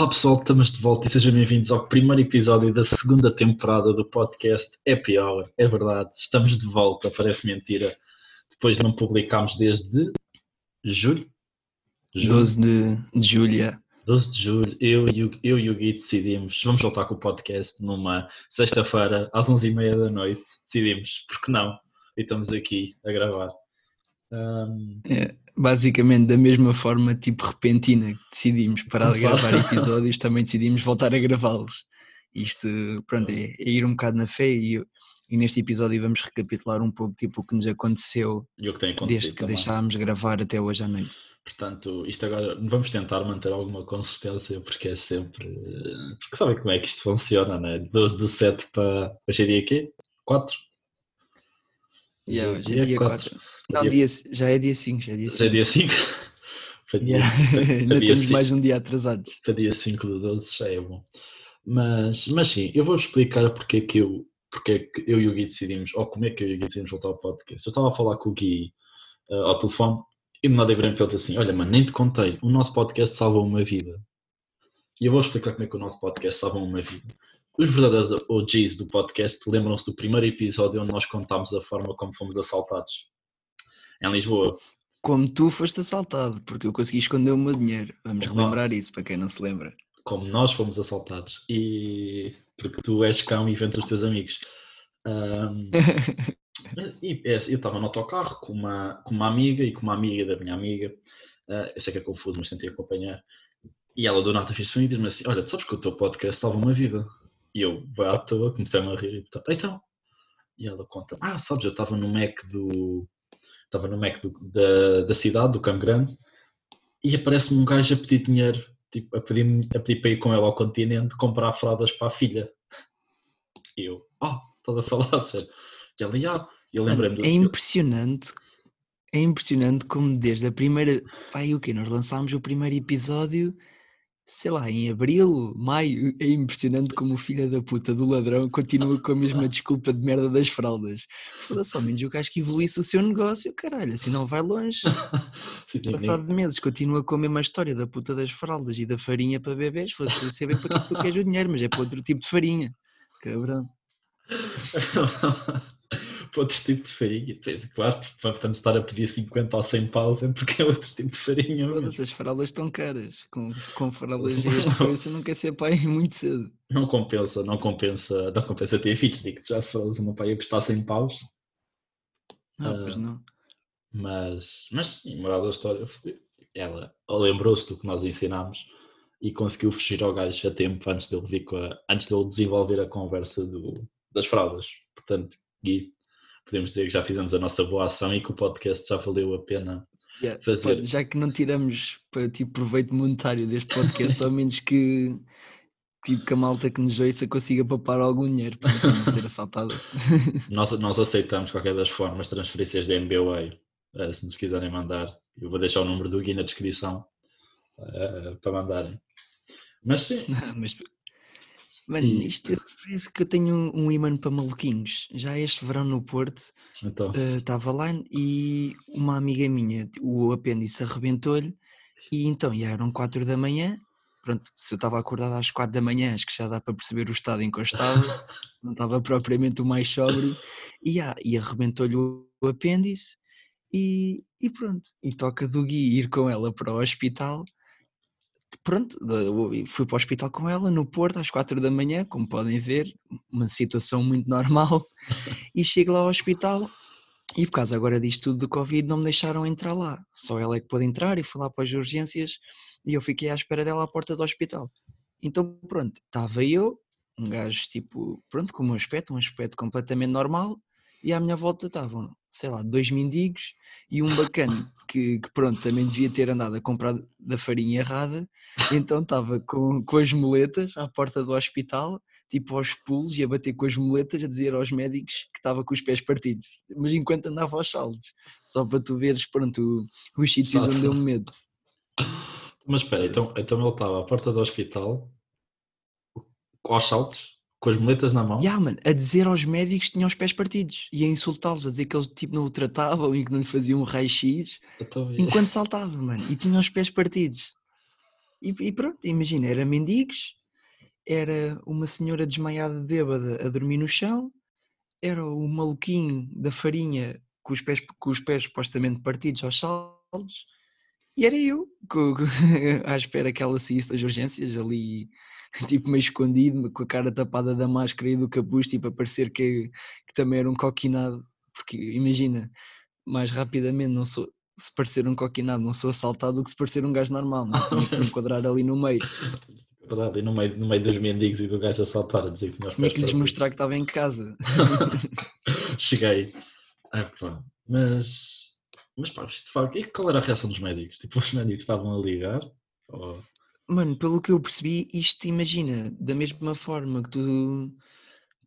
Olá pessoal, estamos de volta e sejam bem-vindos ao primeiro episódio da segunda temporada do podcast Happy Hour. É verdade, estamos de volta, parece mentira. Depois não publicámos desde julho? julho. 12 de, de julho. 12 de julho, eu, eu, eu e o Gui decidimos, vamos voltar com o podcast numa sexta-feira às 11h30 da noite. Decidimos, porque não? E estamos aqui a gravar. Um... É, basicamente, da mesma forma, tipo repentina, que decidimos parar de gravar episódios, também decidimos voltar a gravá-los. Isto, pronto, é, é, ir um bocado na fé e, e, neste episódio vamos recapitular um pouco tipo, o que nos aconteceu e o que desde que também. deixámos gravar até hoje à noite. Portanto, isto agora vamos tentar manter alguma consistência porque é sempre. Porque sabem como é que isto funciona, né? 12 do 7 para. Hoje é dia quê? 4? Yeah, hoje é dia 4. 4. Não, dia... já é dia 5. Já é dia 5. Já é dia 5? yeah. Ainda temos mais um dia atrasados. Para dia 5 do 12 já é bom. Mas, mas sim, eu vou explicar porque é que eu, porque é que eu e o Gui decidimos, ou como é que eu e o Gui decidimos voltar ao podcast. Eu estava a falar com o Gui uh, ao telefone e me nada virei para ele assim: Olha, mano, nem te contei, o nosso podcast salvou uma vida. E eu vou explicar como é que o nosso podcast salvou uma vida. Os verdadeiros OGs do podcast lembram-se do primeiro episódio onde nós contámos a forma como fomos assaltados em Lisboa. Como tu foste assaltado, porque eu consegui esconder o meu dinheiro. Vamos relembrar isso para quem não se lembra. Como nós fomos assaltados e porque tu és cão e vendes os teus amigos. Um... e é, eu estava no autocarro com uma, com uma amiga e com uma amiga da minha amiga. Uh, eu sei que é confuso, mas tentei acompanhar. E ela do nada fez para mim e disse-me assim: Olha, tu sabes que o teu podcast salva uma vida. E eu, vai à toa, comecei-me a rir e então. E ela conta: Ah, sabes, eu estava no Mac do. Estava no Mac do, da, da cidade, do Campo Grande, e aparece-me um gajo a pedir dinheiro, tipo, a pedir, a pedir para ir com ela ao continente comprar fraldas para a filha. E eu, oh, estás a falar sério? E ela, ah, eu lembrei-me É impressionante, é impressionante como desde a primeira. Pai, o que Nós lançámos o primeiro episódio sei lá, em abril, maio, é impressionante como o filho da puta do ladrão continua com a mesma desculpa de merda das fraldas. Foda-se, ao menos eu acho que evoluísse o seu negócio, caralho, assim não vai longe. Sim, Passado de meses, continua com a mesma história da puta das fraldas e da farinha para bebês. Foda-se, eu sei bem para que tu queres o dinheiro, mas é para outro tipo de farinha. Cabrão. para outro tipo de farinha. Claro, para nos estar a pedir 50 ou 100 paus é porque é outro tipo de farinha. Todas as fraldas estão caras. Com, com fraldas este preço não quer ser pai muito cedo. Não compensa, não compensa, não compensa ter filhos. Digo já se uma pai a custar 100 paus. Não, uh, pois não. Mas, mas sim, moral da história, ela lembrou-se do que nós ensinámos e conseguiu fugir ao gajo a tempo antes dele, vir com a, antes dele desenvolver a conversa do, das fraldas. Portanto, Gui, podemos dizer que já fizemos a nossa boa ação e que o podcast já valeu a pena yeah, fazer. Pode, já que não tiramos para tipo, proveito monetário deste podcast, ao menos que, tipo, que a malta que nos ouça consiga papar algum dinheiro para não ser assaltada. nós, nós aceitamos qualquer das formas transferências da MBWay, eh, se nos quiserem mandar. Eu vou deixar o número do Gui na descrição uh, para mandarem. Mas sim. Mas Mano, isto parece que eu tenho um, imã para maluquinhos. Já este verão no Porto então. estava uh, lá e uma amiga minha, o apêndice arrebentou-lhe e então já eram 4 da manhã. Pronto, se eu estava acordado às 4 da manhã, acho que já dá para perceber o estado em que eu estava, não estava propriamente o mais sóbrio, e, já, e arrebentou-lhe o apêndice e, e pronto. E toca do Gui ir com ela para o hospital pronto, fui para o hospital com ela no Porto às quatro da manhã, como podem ver, uma situação muito normal, e chego lá ao hospital e por causa agora disto tudo do Covid não me deixaram entrar lá, só ela é que pôde entrar e foi lá para as urgências e eu fiquei à espera dela à porta do hospital. Então pronto, estava eu, um gajo tipo, pronto, com um aspecto, um aspecto completamente normal, e à minha volta estavam, sei lá, dois mendigos e um bacana que, que, pronto, também devia ter andado a comprar da farinha errada, então estava com, com as moletas à porta do hospital, tipo aos pulos e a bater com as moletas, a dizer aos médicos que estava com os pés partidos, mas enquanto andava aos saltos, só para tu veres, pronto, os sítios onde deu medo. Mas espera, então, então ele estava à porta do hospital, aos saltos, com as moletas na mão? Yeah, man, a dizer aos médicos que tinham os pés partidos e a insultá-los, a dizer que eles tipo, não o tratavam e que não lhe faziam um raio-x enquanto saltava, mano, e tinham os pés partidos. E, e pronto, imagina, era mendigos, era uma senhora desmaiada bêbada a dormir no chão, era o maluquinho da farinha com os pés, com os pés supostamente partidos aos saltos, e era eu, com, com, à espera que ela saísse das urgências, ali tipo meio escondido, com a cara tapada da máscara e do capuz, tipo a parecer que, que também era um coquinado, porque imagina, mais rapidamente não sou, se parecer um coquinado não sou assaltado do que se parecer um gajo normal, não é? me enquadrar ali no meio. Verdade, e no meio, no meio dos mendigos e do gajo a saltar a dizer que nós Tinha que lhes mostrar que estava em casa. Cheguei. É, pá. Mas, mas pá, isto de facto, e qual era a reação dos médicos? Tipo, os médicos estavam a ligar? Ou... Mano, pelo que eu percebi, isto imagina, da mesma forma que tu,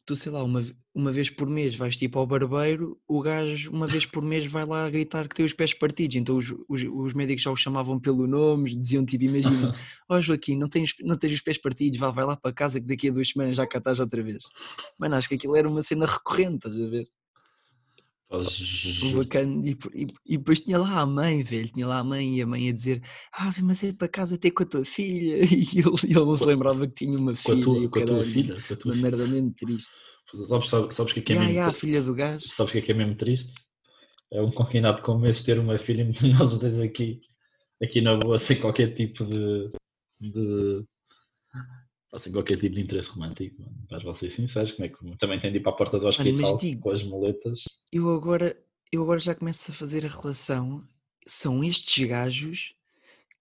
tu sei lá, uma, uma vez por mês vais tipo ao barbeiro, o gajo uma vez por mês vai lá gritar que tem os pés partidos, então os, os, os médicos já o chamavam pelo nome, diziam tipo, imagina, ó oh, Joaquim, não tens, não tens os pés partidos, vá, vai lá para casa que daqui a duas semanas já cá estás outra vez. Mano, acho que aquilo era uma cena recorrente, estás a ver? Bacana. E, e, e, depois tinha lá a mãe, velho, tinha lá a mãe e a mãe a dizer ah, mas é para casa ter com a tua filha e ele, ele não se lembrava que tinha uma filha. Com a tua, com a tua filha? Com a tua uma filha. merda mesmo triste. Sabes, sabes, sabes que é que é yeah, mesmo yeah, filha do gajo. Sabes que é que é mesmo triste? É um combinado como esse ter uma filha e nós os dois aqui, aqui na boa sem qualquer tipo de, de sem qualquer tipo de interesse romântico. Mas vou ser sincero, como é que também tem de ir para a porta do hospital digo, com as moletas. Eu agora, eu agora já começo a fazer a relação. São estes gajos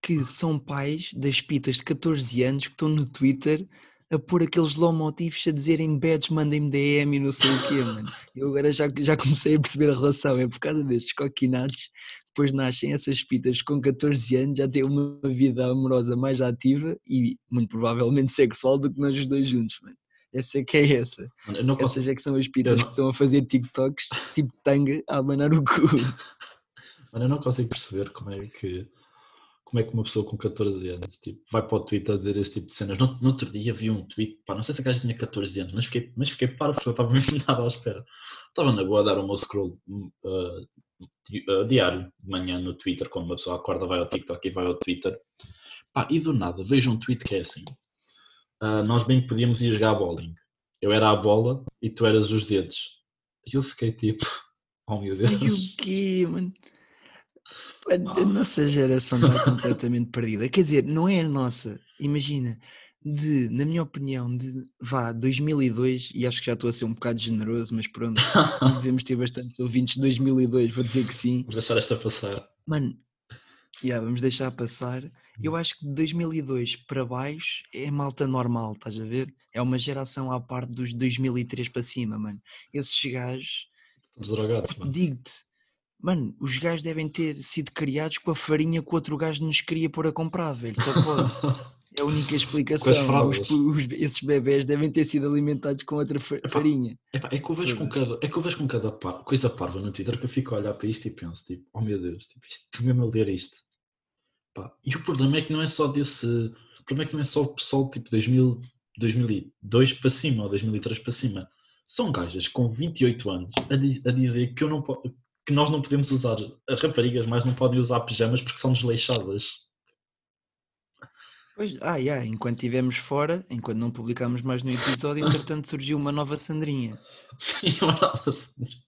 que são pais das pitas de 14 anos que estão no Twitter a pôr aqueles low motivos a dizerem badge, mandem-me DM e não sei o quê, mano. Eu agora já, já comecei a perceber a relação, é por causa destes coquinados depois nascem essas pitas com 14 anos, já têm uma vida amorosa mais ativa e muito provavelmente sexual do que nós os dois juntos, mano. Essa é que é essa. Mano, Essas consigo... é que são as pitas não... que estão a fazer TikToks tipo tanga a abanar o cu. Mano, eu não consigo perceber como é que como é que uma pessoa com 14 anos tipo, vai para o Twitter a dizer esse tipo de cenas. No, no outro dia vi um tweet, pá, não sei se a gaja tinha 14 anos, mas fiquei, mas fiquei para, porque eu estava mesmo nada à espera. Estava na boa a dar o meu scroll uh, uh, diário de manhã no Twitter, quando uma pessoa acorda, vai ao TikTok e vai ao Twitter. Pá, e do nada, vejo um tweet que é assim: uh, Nós bem podíamos ir jogar bowling. Eu era a bola e tu eras os dedos. E eu fiquei tipo, oh meu Deus. E o quê, mano? A, a nossa geração está completamente perdida. Quer dizer, não é a nossa. Imagina, de, na minha opinião, de vá 2002, e acho que já estou a ser um bocado generoso, mas pronto, devemos ter bastante ouvintes de 2002, vou dizer que sim. Vamos deixar esta passar. Mano, yeah, vamos deixar passar. Eu acho que de 2002 para baixo é malta normal, estás a ver? É uma geração à parte dos 2003 para cima, mano. Esses gajos. Drogados, mano. Digo-te, Mano, os gajos devem ter sido criados com a farinha que o outro gajo nos queria pôr a comprar, velho. Só pode. É a única explicação. Os, os, esses bebés devem ter sido alimentados com outra farinha. Epá, é, que eu vejo com cada, é que eu vejo com cada par, coisa parva no Twitter que eu fico a olhar para isto e penso, tipo, oh meu Deus, tipo, estou mesmo a ler isto. Epá, e o problema é que não é só desse. O problema é que não é só o pessoal tipo 2000, 2002 para cima ou 2003 para cima. São gajas com 28 anos a, diz, a dizer que eu não que nós não podemos usar, as raparigas mais não podem usar pijamas porque são desleixadas. Pois, ah, yeah, enquanto estivemos fora, enquanto não publicámos mais no episódio, entretanto surgiu uma nova Sandrinha. Sim, uma nova Sandrinha.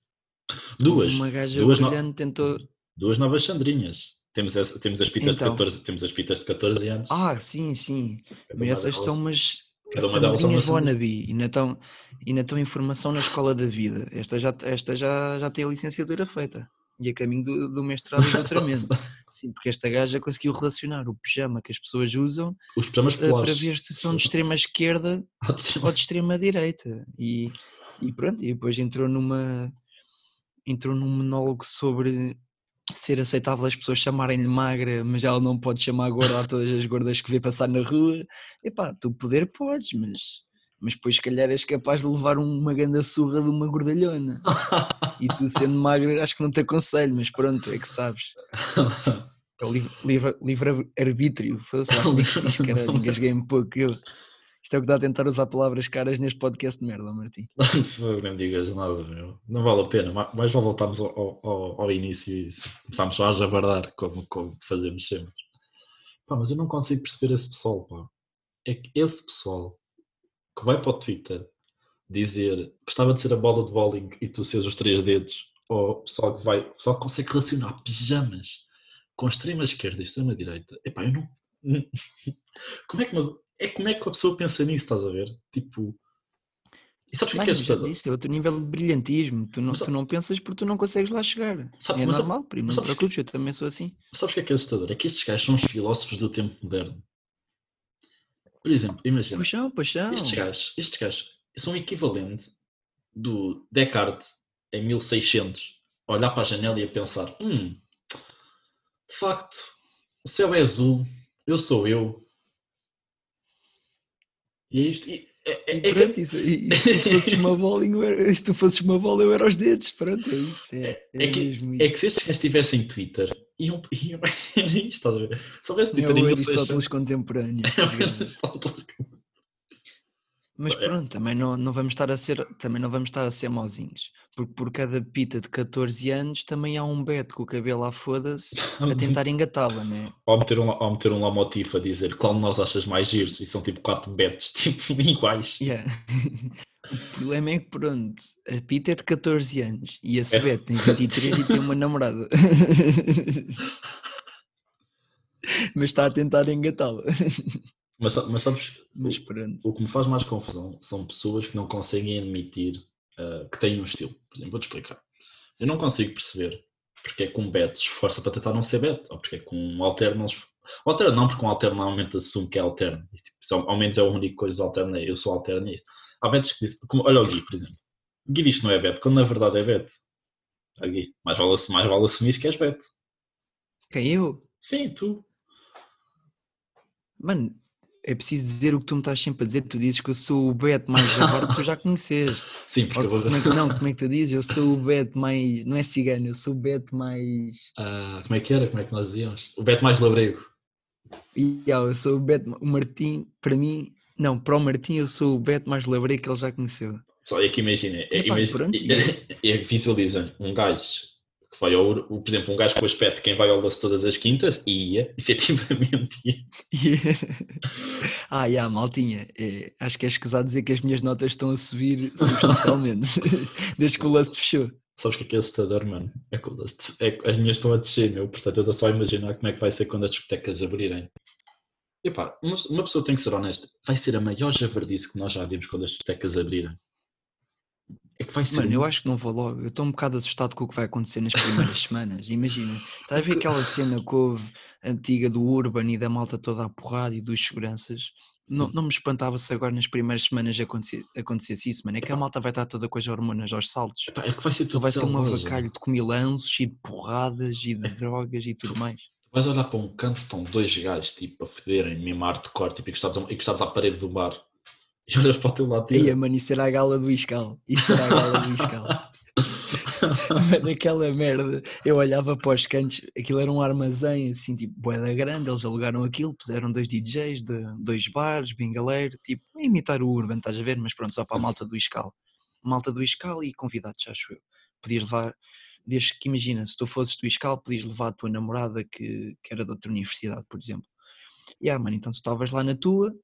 Duas. Uma gaja duas brilhante no... tentou... Duas novas Sandrinhas. Temos, essa, temos, as pitas então... de 14, temos as pitas de 14 anos. Ah, sim, sim. Mas essas são umas Cada uma Sandrinhas wannabe, ainda estão, ainda estão em formação na escola da vida. Esta já, esta já, já tem a licenciatura feita e a caminho do, do mestrado e do doutoramento. Sim, porque esta gaja conseguiu relacionar o pijama que as pessoas usam Os pijamas uh, para ver se são de extrema esquerda ou de extrema direita. E, e pronto, e depois entrou numa entrou num monólogo sobre ser aceitável as pessoas chamarem-lhe magra, mas ela não pode chamar gorda a todas as gordas que vê passar na rua. Epá, tu poder podes, mas, mas depois se calhar és capaz de levar uma grande surra de uma gordalhona. e tu sendo magra acho que não te aconselho, mas pronto, é que sabes. É o livre, livre, engasguei um pouco eu. Isto é o que dá a tentar usar palavras caras neste podcast de merda, Martim. não digas nada, meu. Não vale a pena. Mais vale voltarmos ao, ao, ao início e começámos só a javardar, como, como fazemos sempre. Pá, mas eu não consigo perceber esse pessoal, pá. É que esse pessoal que vai para o Twitter dizer gostava de ser a bola de bowling e tu seres os três dedos, ou o pessoal que vai, só consegue relacionar pijamas com extrema esquerda e extrema direita. Epá, eu não. Como é que, uma- é, como é que a pessoa pensa nisso, estás a ver? Tipo. E sabes o que é que é assustador? disse, é outro nível de brilhantismo. Tu não, Mas tu não pensas porque tu não consegues lá chegar. Sabe- é normal, primo, não te preocupes, eu também sou assim. Sabes o que é que é assustador? É que estes gajos são os filósofos do tempo moderno. Por exemplo, imagina. Paixão, paixão. Estes gajos, estes gajos são o equivalente do Descartes em 1600 a olhar para a janela e a pensar: hum, de facto, o céu é azul, eu sou eu. E é isto. E, é, é- E é que- pronto, isso, e, se tu fosses uma bola, eu era- se tu fosses uma bola, eu era os dedos. Pronto, é isso. É, É é que- mesmo é isso. que se estes gajos tivessem Twitter, iam. iam era isto, estás a ver? Se houvesse É Twitter em Aristóteles 1600. contemporâneo. É gajos. Aristóteles. Mas É. pronto, também não, não vamos estar a ser, também não vamos estar a ser mauzinhos. Porque por cada pita de 14 anos também há um beto com o cabelo à foda-se a tentar engatá-la, né? Ou meter um, ou meter um Lamotif a dizer qual de nós achas mais giros e são tipo quatro bets tipo, iguais. Yeah. O problema é que pronto, a Pita é de 14 anos e a É. Sebete tem 23 e tem uma namorada. Mas está a tentar engatá-la. Mas, mas sabes, Mas pronto. o que me faz mais confusão são pessoas que não conseguem admitir ah, que têm um estilo. Por exemplo, vou-te explicar. Eu não consigo perceber porque é que um bet se esforça para tentar não ser bet, ou porque é que um alterno não se Alterno não, porque um alterno normalmente assume que é alterno. Tipo, ao menos é a única coisa do alterno, é eu sou alterno e é isso. Há betos que dizem, como, olha o Gui, por exemplo. O Gui diz que não é bet, quando na verdade é bet. Ah, Gui, mais vale, mais vale assumir que és bet. Quem eu? Sim, tu. Mano, é preciso dizer o que tu me estás sempre a dizer. Tu dizes que eu sou o Beto mais javardo que tu já conheceste. Sim, porque Ou eu vou... como é que, não, como é que tu dizes? Eu sou o Beto mais. Não é cigano, eu sou o Beto mais. Ah, como é que era? Como é que nós dizíamos? O bet mais labrego. E, ah, eu sou o Beto. O Martim, para mim. Não, para o Martim eu sou o Beto mais labrego que ele já conheceu. Só é que imagina, é, Epá, imagina pronto, é, é, visualiza um gajo que vai ao, por exemplo, um gajo com o aspecto de quem vai ao laço todas as quintas e ia, efetivamente ia. ah, já, maltinha. é, acho que é escusado dizer que as minhas notas estão a subir substancialmente. Desde que o lance fechou. Sabes o que é que é assustador, mano? É que o lust- é as minhas estão a descer, meu, portanto eu estou só a imaginar como é que vai ser quando as discotecas abrirem. Epá, uma, uma pessoa tem que ser honesta, vai ser a maior javardice que nós já vimos quando as discotecas abrirem. É que vai ser. Mano, eu acho que não vou logo. Eu estou um bocado assustado com o que vai acontecer nas primeiras semanas. Imagina, estás a ver aquela cena que houve antiga do Urban e da malta toda à porrada e dos seguranças? Não, Sim. não me espantava se agora nas primeiras semanas acontecer, acontecesse isso, mano. É que a malta vai estar toda com as hormonas aos saltos. Epá, é que vai ser tudo vai ser um avacalho de comilanços e de porradas e de drogas e tudo mais. Vais olhar para um canto, estão dois gajos tipo a foderem, mesmo hardcore, tipo encostados, a- encostados à parede do bar. E olhas para o teu lado Aí, direito. mano, isso era a gala do Iscal. Isso era a gala do Iscal. Mano, aquela merda, eu olhava para os cantos, aquilo era um armazém assim, tipo, boeda grande, eles alugaram aquilo, puseram dois DJs, de, dois bares, bingaleiro, tipo, a imitar o Urban, estás a ver? Mas pronto, só para a malta do Iscal. Malta do Iscal e convidados, acho eu. Podias levar, desde que imagina, se tu fosses do Iscal, podias levar a tua namorada que, que era de outra universidade, por exemplo. E ah, mano, então tu estavas lá na tua,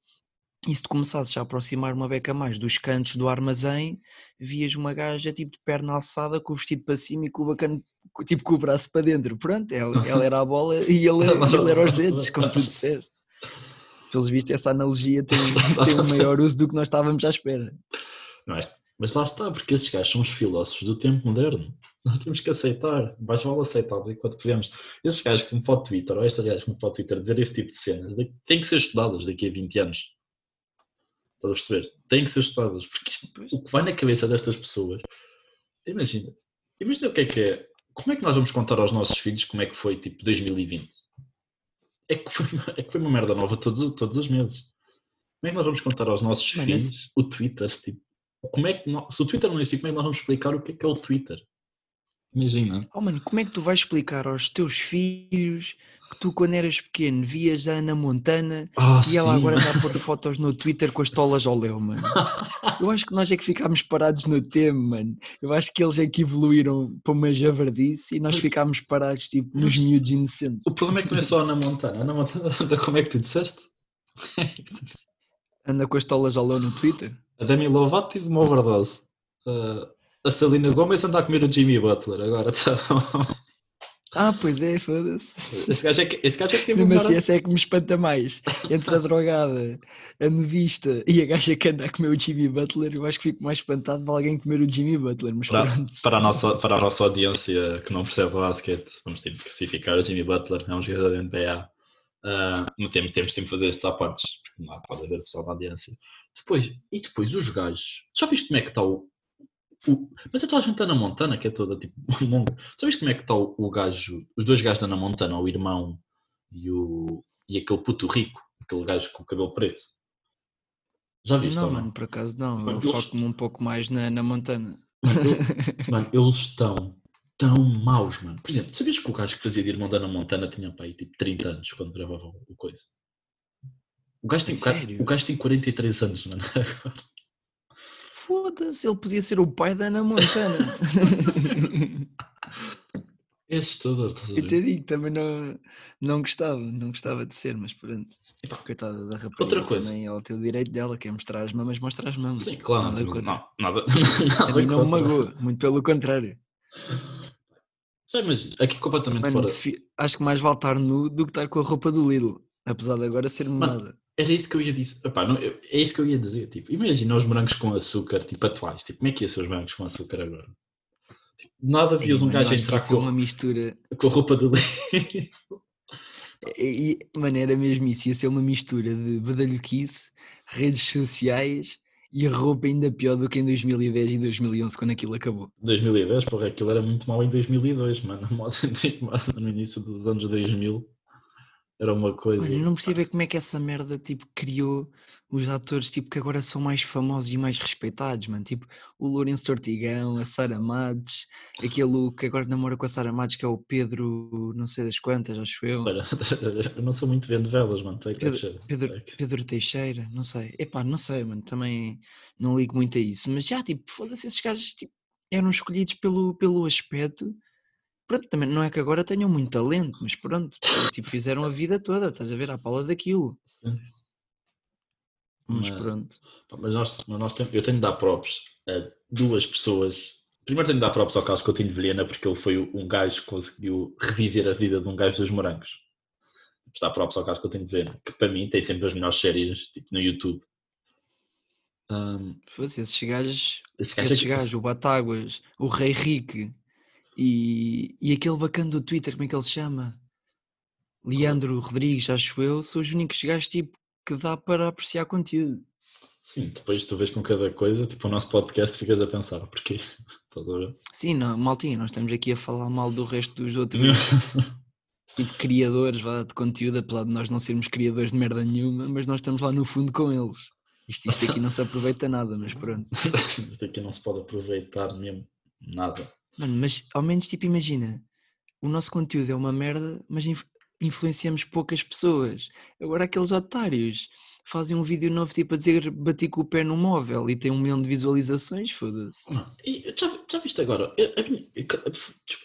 e se te começasses a aproximar uma beca mais dos cantos do armazém, vias uma gaja tipo de perna alçada com o vestido para cima e com o bacana, tipo com o braço para dentro. Pronto, ela, ela era a bola e ele, ele era os dedos, como tu disseste. Pelos vistos, essa analogia tem, tem um maior uso do que nós estávamos à espera. Não é? Mas lá está, porque esses gajos são os filósofos do tempo moderno. Nós temos que aceitar, mais vale aceitar enquanto podemos. Esses gajos que me para o Twitter, ou estas gajas que me para o Twitter dizer esse tipo de cenas, têm que ser estudadas daqui a 20 anos. Estás a perceber? Têm que ser estudadas, porque isto, o que vai na cabeça destas pessoas, imagina, imagina o que é que é. Como é que nós vamos contar aos nossos filhos como é que foi tipo 2020? É que foi, uma- é que foi uma merda nova todos, os- todos os meses. Como é que nós vamos contar aos nossos Mano, filhos esse- o Twitter? Tipo, como é que nó- se o Twitter não existe, como é que nós vamos explicar o que é que é o Twitter? Imagina. Oh mano, como é que tu vais explicar aos teus filhos que tu quando eras pequeno vias a Ana Montana Ah, e ela sim, agora anda a pôr fotos no Twitter com as tolas ao léu, mano? Eu acho que nós é que ficámos parados no tempo, mano. Eu acho que eles é que evoluíram para uma javardice e nós ficámos parados tipo nos miúdos inocentes. O problema é que não é só a Ana Montana. Ana Montana, como é que tu disseste? Anda com as tolas ao léu no Twitter. A Demi Lovato teve uma overdose. Uh, a Selena Gomez anda a comer o Jimmy Butler. Agora tá... Ah, pois é, foda-se. esse, gajo é que, esse gajo é que teve assim, essa é que me espanta mais. Entre a drogada, a nudista e a gaja que anda a comer o Jimmy Butler, eu acho que fico mais espantado de alguém comer o Jimmy Butler. Mas Para, pronto. para, a nossa, para a nossa audiência que não percebe basquete, vamos ter de especificar o Jimmy Butler, é um jogador da NBA. Uh, temos, temos sempre de fazer estes apartes, porque não há- pode haver pessoal da audiência. Depois, e depois os gajos, já viste como é que está o. o- mas eu estou a juntar na Montana, que é toda tipo. Já viste como é que está o, o gajo, os dois gajos da Ana Montana, o irmão e, o, e aquele puto rico, aquele gajo com o cabelo preto? Já viste? Não, mano, por acaso não. Eu Mano, eles- foco-me um pouco mais na, na Montana. Mano, eles estão tão maus, mano. Por exemplo, sabias que o gajo que fazia de irmão da Ana Montana tinha pá, aí, tipo 30 anos quando gravava o coisa? O gajo, tem, o gajo- o gajo tem 43 anos, mano. Agora. Foda-se, ele podia ser o pai da Ana Montana. É assustador, estás a Eu te ver? digo, também não, não gostava, não gostava de ser, mas pronto. Epá, Coitada da rapariga Outra coisa. também, ela tem o direito dela, quer mostrar as mamas, mostra as mamas. Sim, claro, Nada não, nada, A nada mim não me magoa, muito pelo contrário. Já imagino, aqui completamente Mano, fora. acho que mais vale estar nu do que estar com a roupa do Lidl. Apesar de agora ser moda. Era isso que eu ia dizer. Epá, não, eu- é isso que eu ia dizer. Tipo, imagina os morangos com açúcar, tipo atuais. Tipo, como é que ia ser os morangos com açúcar agora? Tipo, nada vias um gajo que entrar é com, uma mistura. com a roupa do Lidl. E, e, mano, era mesmo isso. Ia ser uma mistura de badalhoquice, redes sociais e roupa ainda pior do que em 2010 e 2011, quando aquilo acabou. 2010, porra, aquilo era muito mal em 2002, mano. A moda no início dos anos 2000 era uma coisa. Eu não percebo é como é que essa merda tipo, criou os atores tipo, que agora são mais famosos e mais respeitados, mano. Tipo, o Lourenço Tortigão, a Sara Matos, aquele que agora namora com a Sara Matos, que é o Pedro, não sei das quantas, acho eu. Olha, eu não sou muito vendo velas, mano. Pedro. Pedro, Pedro Teixeira, não sei. Epá, não sei, mano, também não ligo muito a isso. Mas já, tipo, foda-se, esses gajos tipo, eram escolhidos pelo, pelo aspecto. Pronto, também não é que agora tenham muito talento, mas pronto, tipo, fizeram a vida toda, estás a ver, à pala daquilo. Sim. Mas Mas- pronto. Mas, nós, mas nós tem- eu tenho de dar props a duas pessoas. Primeiro tenho de dar props ao Carlos Coutinho de Vilhena porque ele foi um gajo que conseguiu reviver a vida de um gajo dos morangos. Dar props ao Carlos Coutinho de Vilhena, que para mim tem sempre as melhores séries tipo, no YouTube. Ahm, Foda-se, esses gajos, esse gajo é esses que- gajos, o Batáguas, o Rei Rique e, e aquele bacana do Twitter, como é que ele se chama? Leandro Rodrigues, acho eu, são os únicos gajos tipo que dá para apreciar conteúdo. Sim, depois tu vês com cada coisa, tipo o nosso podcast ficas a pensar, porquê? Estás a ver? Sim, não, maltinha, nós estamos aqui a falar mal do resto dos outros tipo, criadores vá, de conteúdo, apesar de nós não sermos criadores de merda nenhuma, mas nós estamos lá no fundo com eles. Isto, isto aqui não se aproveita nada, mas pronto. Isto aqui não se pode aproveitar mesmo nada. Mano, mas ao menos tipo imagina, o nosso conteúdo é uma merda, mas inf- influenciamos poucas pessoas. Agora aqueles otários fazem um vídeo novo tipo a dizer bati com o pé no móvel e tem um milhão de visualizações, foda-se. E já, já viste agora? Eu, eu,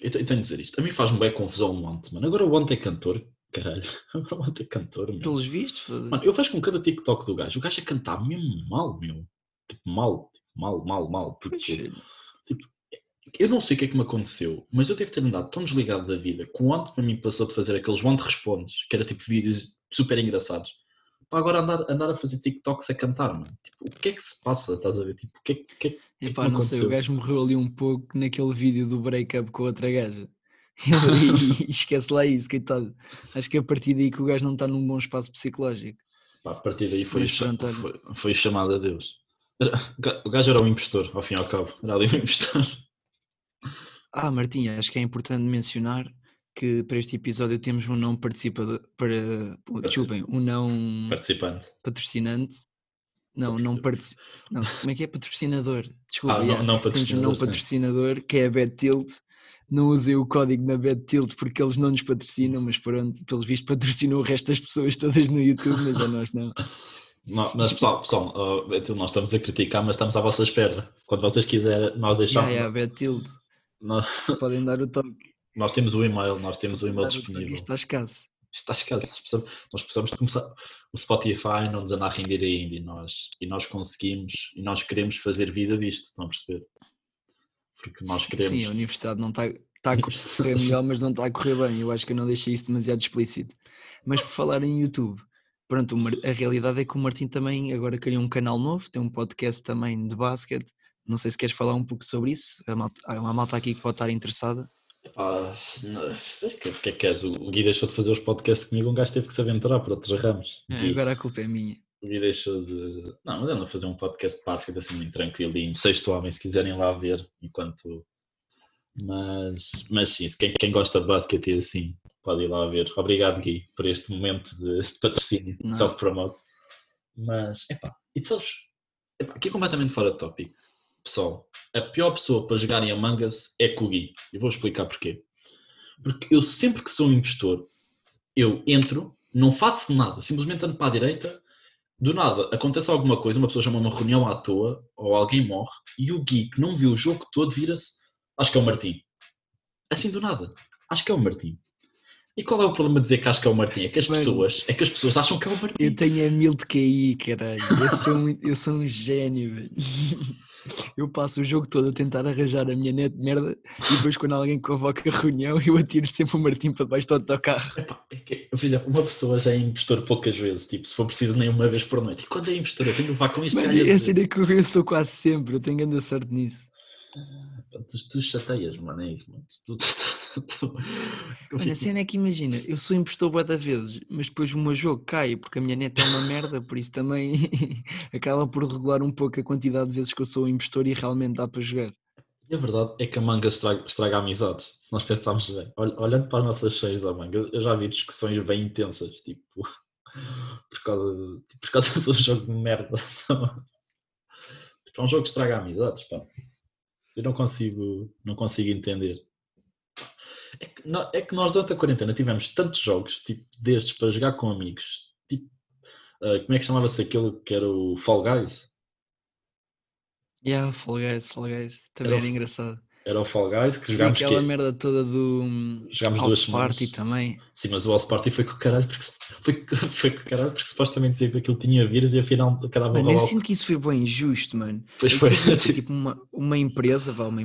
eu tenho de dizer isto. A mim faz-me bem confusão o Ant, mano. Agora o Ant é cantor, caralho. Agora o Ant é cantor, meu. Pelos vistos, Mano, foda-se. eu vejo com cada TikTok do gajo. O gajo a cantar mesmo mal, meu. Tipo, mal. Mal, mal, mal. Pois, Tipo. Eu não sei o que é que me aconteceu, mas eu devo ter andado tão desligado da vida que para mim passou de fazer aqueles Ant Respondes, que era tipo vídeos super engraçados, para agora andar, andar a fazer TikToks a cantar, mano. Tipo, o que é que se passa? Estás a ver? Tipo, o que é, que- que é que Epá, me não sei, o aconteceu? gajo morreu ali um pouco naquele vídeo do break-up com a outra gaja. E esquece lá isso, coitado. Acho que é a partir daí que o gajo não está num bom espaço psicológico. Pá, a partir daí foi, Mas pronto, foi, foi chamado a Deus. Era- o gajo era um impostor, ao fim e ao cabo. Era ali um impostor. Ah, Martinha, acho que é importante mencionar que para este episódio temos um não participador, para, desculpem, um não Participante. patrocinante. Não, não partici... Não, como é que é? Patrocinador. Desculpa, Ah, não- não Temos um não patrocinador, sim. patrocinador que é a Bad Tilt. não usei o código na BadTilt porque eles não nos patrocinam, mas pronto, pelos vistos patrocinam o resto das pessoas todas no YouTube, mas a nós não. Não, mas pessoal, pessoal uh, nós estamos a criticar, mas estamos à vossa espera. Quando vocês quiserem, nós deixamos. Yeah, yeah, BadTilt. Nós, Podem dar o toque. nós temos o e-mail, nós temos o e-mail disponível. Isto está escasso. Isto está escasso. Nós precisamos, nós precisamos de começar. O Spotify não nos anda a render ainda e nós, e nós conseguimos e nós queremos fazer vida disto, estão a perceber? Porque nós queremos. Sim, a universidade não está, está a correr melhor, mas não está a correr bem. Eu acho que eu não deixei isso demasiado explícito. Mas por falar em YouTube, pronto, a realidade é que o Martim também agora criou um canal novo, tem um podcast também de basquete. Não sei se queres falar um pouco sobre isso. Há uma malta aqui que pode estar interessada. Epá, não- o que, é que queres? O Gui deixou de fazer os podcasts comigo, um gajo teve que se aventurar por outros ramos. É, agora a culpa é minha. O Gui deixou de. Não, mas anda a fazer um podcast de basquete assim, bem tranquilinho. Sexto homem, se quiserem lá ver, enquanto. Mas, mas sim, quem, quem gosta de basquete e assim, pode ir lá ver. Obrigado, Gui, por este momento de patrocínio, self-promote. Mas, epá, e tu sabes, epá, aqui é completamente fora de tópico. Pessoal, a pior pessoa para jogar em Among Us é Gui. Eu vou explicar porquê. Porque eu sempre que sou um impostor, eu entro, não faço nada, simplesmente ando para a direita, do nada acontece alguma coisa, uma pessoa chama uma reunião à toa, ou alguém morre, e o Gui, que não viu o jogo todo, vira-se, acho que é o Martim. Assim do nada, acho que é o Martim. E qual é o problema de dizer que acho que é o Martim? É que as Mano. pessoas, é que as pessoas acham que é o Martim. Eu tenho a mil de QI, caralho. Eu sou um, eu sou um gênio, velho. Eu passo o jogo todo a tentar arranjar a minha net de merda e depois quando alguém convoca a reunião eu atiro sempre o Martim para debaixo do autocarro. Epá, é que, por exemplo, uma pessoa já é impostor poucas vezes, tipo, se for preciso nem uma vez por noite. E quando é impostor, eu tenho que levar com isto Mano, a é a cena que eu sou quase sempre, eu tenho grande sorte nisso. Tu, tu chateias, mano, é isso, mano. Tu, tu, Mano, a cena é que imagina, eu sou impostor bué da vezes, mas depois o meu jogo cai porque a minha net é uma merda, por isso também acaba por regular um pouco a quantidade de vezes que eu sou impostor e realmente dá para jogar. E a verdade é que a manga estraga, estraga amizades, se nós pensarmos bem. Ol- Olhando para as nossas cheias da manga, eu já vi discussões bem intensas, tipo, por causa, de- tipo, por causa do jogo de merda. Tipo, é um jogo que estraga amizades, pá. Eu não consigo, não consigo entender. É que, é que nós durante a quarentena tivemos tantos jogos, tipo, destes para jogar com amigos, tipo, ah, como é que chamava-se aquele que era o Fall Guys? Yeah, Fall Guys, Fall Guys, também Era era engraçado. Era o Fall Guys, que E jogámos aquela que merda toda do Jogámos House duas Party semanas. também. Sim, mas o All Party foi com o caralho porque, foi, foi com o caralho porque supostamente dizia que aquilo tinha vírus e afinal acabava Mano, eu sinto que isso foi bem injusto, mano. Pois foi. Ser tipo uma, uma empresa, vá, uma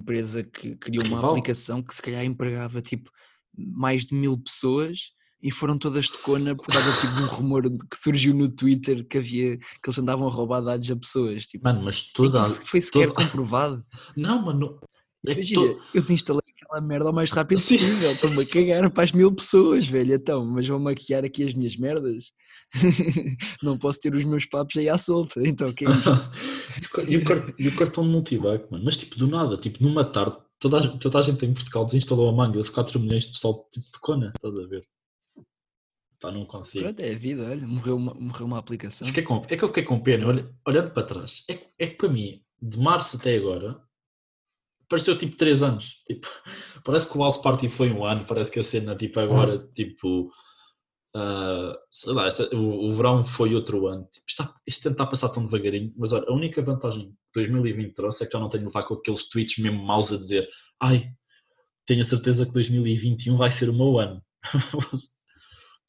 empresa que criou uma Rival. aplicação que se calhar empregava tipo mais de mil pessoas e foram todas de cona por causa tipo, de um rumor que surgiu no Twitter que havia que eles andavam a roubar dados a pessoas. Tipo, Mano, mas toda. isso foi sequer toda- comprovado. Não, mano. É Imagina, to- eu desinstalei aquela merda o mais rápido Sim. possível. Estou-me a cagar para as mil pessoas, velho. Então, mas vão maquiar aqui as minhas merdas. Não posso ter os meus papos aí à solta. Então, o que é isto? E o car- e o cartão de multibanco, mano. Mas tipo, do nada, tipo, numa tarde, toda a, toda a gente em Portugal desinstalou a manga, 4 milhões de pessoal tipo de cona, estás a ver? Pá, não consigo. Pronto, é a vida, olha, morreu uma, morreu uma aplicação. Fiquei com, é que eu fiquei com pena, olha- olhando para trás. É, é que para mim, de março até agora, pareceu tipo 3 anos. Tipo, parece que o House Party foi um ano, parece que a cena, tipo, agora, tipo. ah, sei lá, esta- o, o verão foi outro ano. Tipo, está, isto está a passar tão devagarinho, mas olha, a única vantagem que 2020 trouxe é que já não tenho de levar com aqueles tweets mesmo maus a dizer ai, tenho a certeza que 2021 vai ser o meu ano.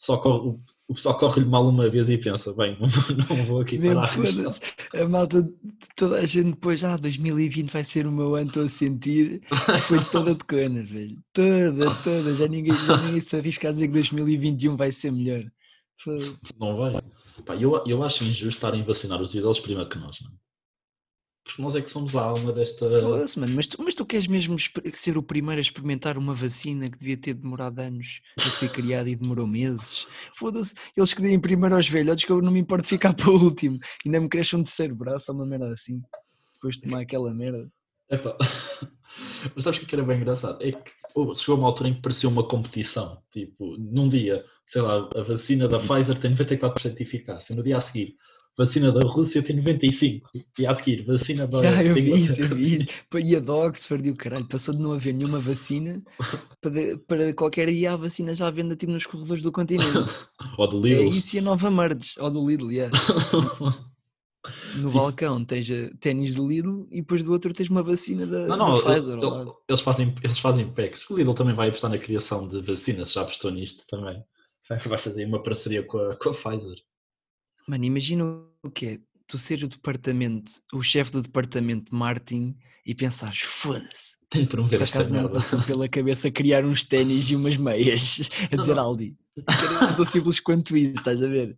Só corre, o, pessoal corre-lhe mal uma vez e pensa, bem, não vou, aqui Mesmo parar. foda-se. A malta, toda a gente depois, ah, 2020 vai ser o meu ano, estou a sentir. Foi toda de cona, velho. Toda, toda. Já ninguém, já ninguém se arrisca a dizer que 2021 vai ser melhor. Não vai. Pá, eu, eu acho injusto estarem a vacinar os idosos primeiro que nós, não? Porque nós é que somos a alma desta. Foda-se, mano, mas tu, mas tu queres mesmo ser o primeiro a experimentar uma vacina que devia ter demorado anos a ser criada e demorou meses? Foda-se, eles que deem primeiro aos velhotes que eu não me importo ficar para o último. Ainda me cresce um terceiro braço ou uma merda assim. Depois de tomar aquela merda. Epá. Mas sabes o que era bem engraçado? É que chegou uma altura em que parecia uma competição. Tipo, num dia, sei lá, a vacina da Pfizer tem 94% de eficácia. No dia a seguir, vacina da Rússia tem 95. E a seguir, vacina da. Ah, eu vi isso, eu vi E a de Oxford e o caralho, passou de não haver nenhuma vacina para, para qualquer dia a vacina já à venda tipo nos corredores do continente. Ou do É Lidl. isso e a nova merge, ou do Lidl, yeah. No Sim. balcão tens a ténis do Lidl e depois do outro tens uma vacina da, Não, não, da Pfizer ele- lado. eles fazem, eles fazem packs. O Lidl também vai apostar na criação de vacinas, já apostou nisto também. Vai- Vai fazer uma parceria com a, com a Pfizer. Mano, imagina o que é tu seres o departamento, o chefe do departamento de marketing e pensares, foda-se, de promover por esta merda. passou pela cabeça criar uns ténis e umas meias a dizer Não. Aldi. Era tão simples quanto isso, estás a ver?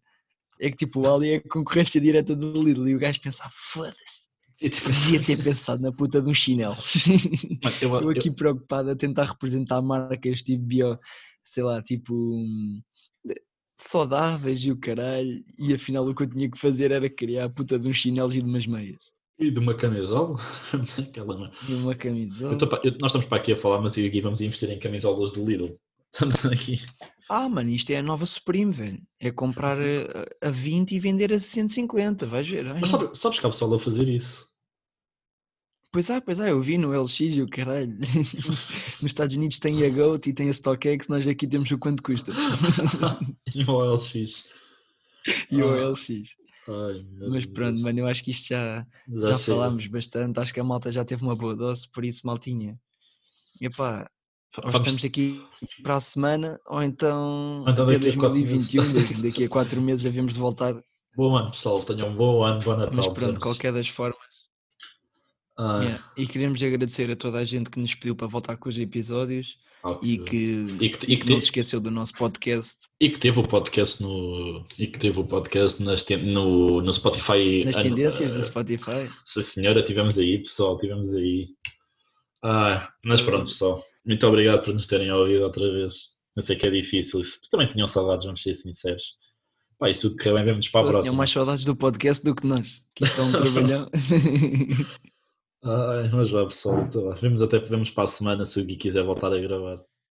É que tipo, o Aldi é a concorrência direta do Lidl e o gajo pensa, foda-se, E, tipo, devia ter pensado na puta de uns chinelos. mano, eu- Eu eu- aqui preocupado a tentar representar marcas tipo bio, sei lá, tipo de- saudáveis e o caralho, e afinal o que eu tinha que fazer era criar a puta de uns chinelos e de umas meias. E de uma camisola? Aquela não. E uma camisola. tô eu- nós estamos para aqui a falar, mas aqui vamos investir em camisolas do Lidl. Estamos aqui. Ah, mano, isto é a nova Supreme, velho. É comprar a, a 20 e vender a 150, vais ver. ai, Mas sabe, sabes que há pessoal a fazer isso? Pois é, pois é, eu vi no LX e o caralho. Nos Estados Unidos tem a Goat e tem a StockX, nós aqui temos o quanto custa. e o OLX. E o Ah, LX. Ai, Mas Deus. pronto, mano, eu acho que isto já, Já, já falámos bastante, acho que a malta já teve uma boa dose, por isso, maltinha. Epá, Vamos- estamos aqui para a semana, ou então então até daqui a quatro 2021, meses. daqui, daqui a quatro meses já vemos de voltar. Bom ano, pessoal. Tenham um bom ano, bom Natal. Mas pronto, desejamos. qualquer das formas. Ai, yeah, E queremos agradecer a toda a gente que nos pediu para voltar com os episódios ok. e que, E que- e que não te- se esqueceu do nosso podcast E que teve o podcast no. E que teve o podcast nas no, no Spotify. nas tendências eh, do Spotify. Sim, senhora, tivemos aí, pessoal, tivemos aí. Ah, mas pronto, pessoal. Muito obrigado por nos terem ouvido outra vez. Eu sei que é difícil. Também tinham saudades, vamos ser sinceros. Pá, isso tudo correu bem, vemos para a Fosse, tinham próxima. mais saudades do podcast do que nós, que isto é trabalhão. Ai, mas vá, pessoal. Então, vemos até vemos para a semana se o Gui quiser voltar a gravar.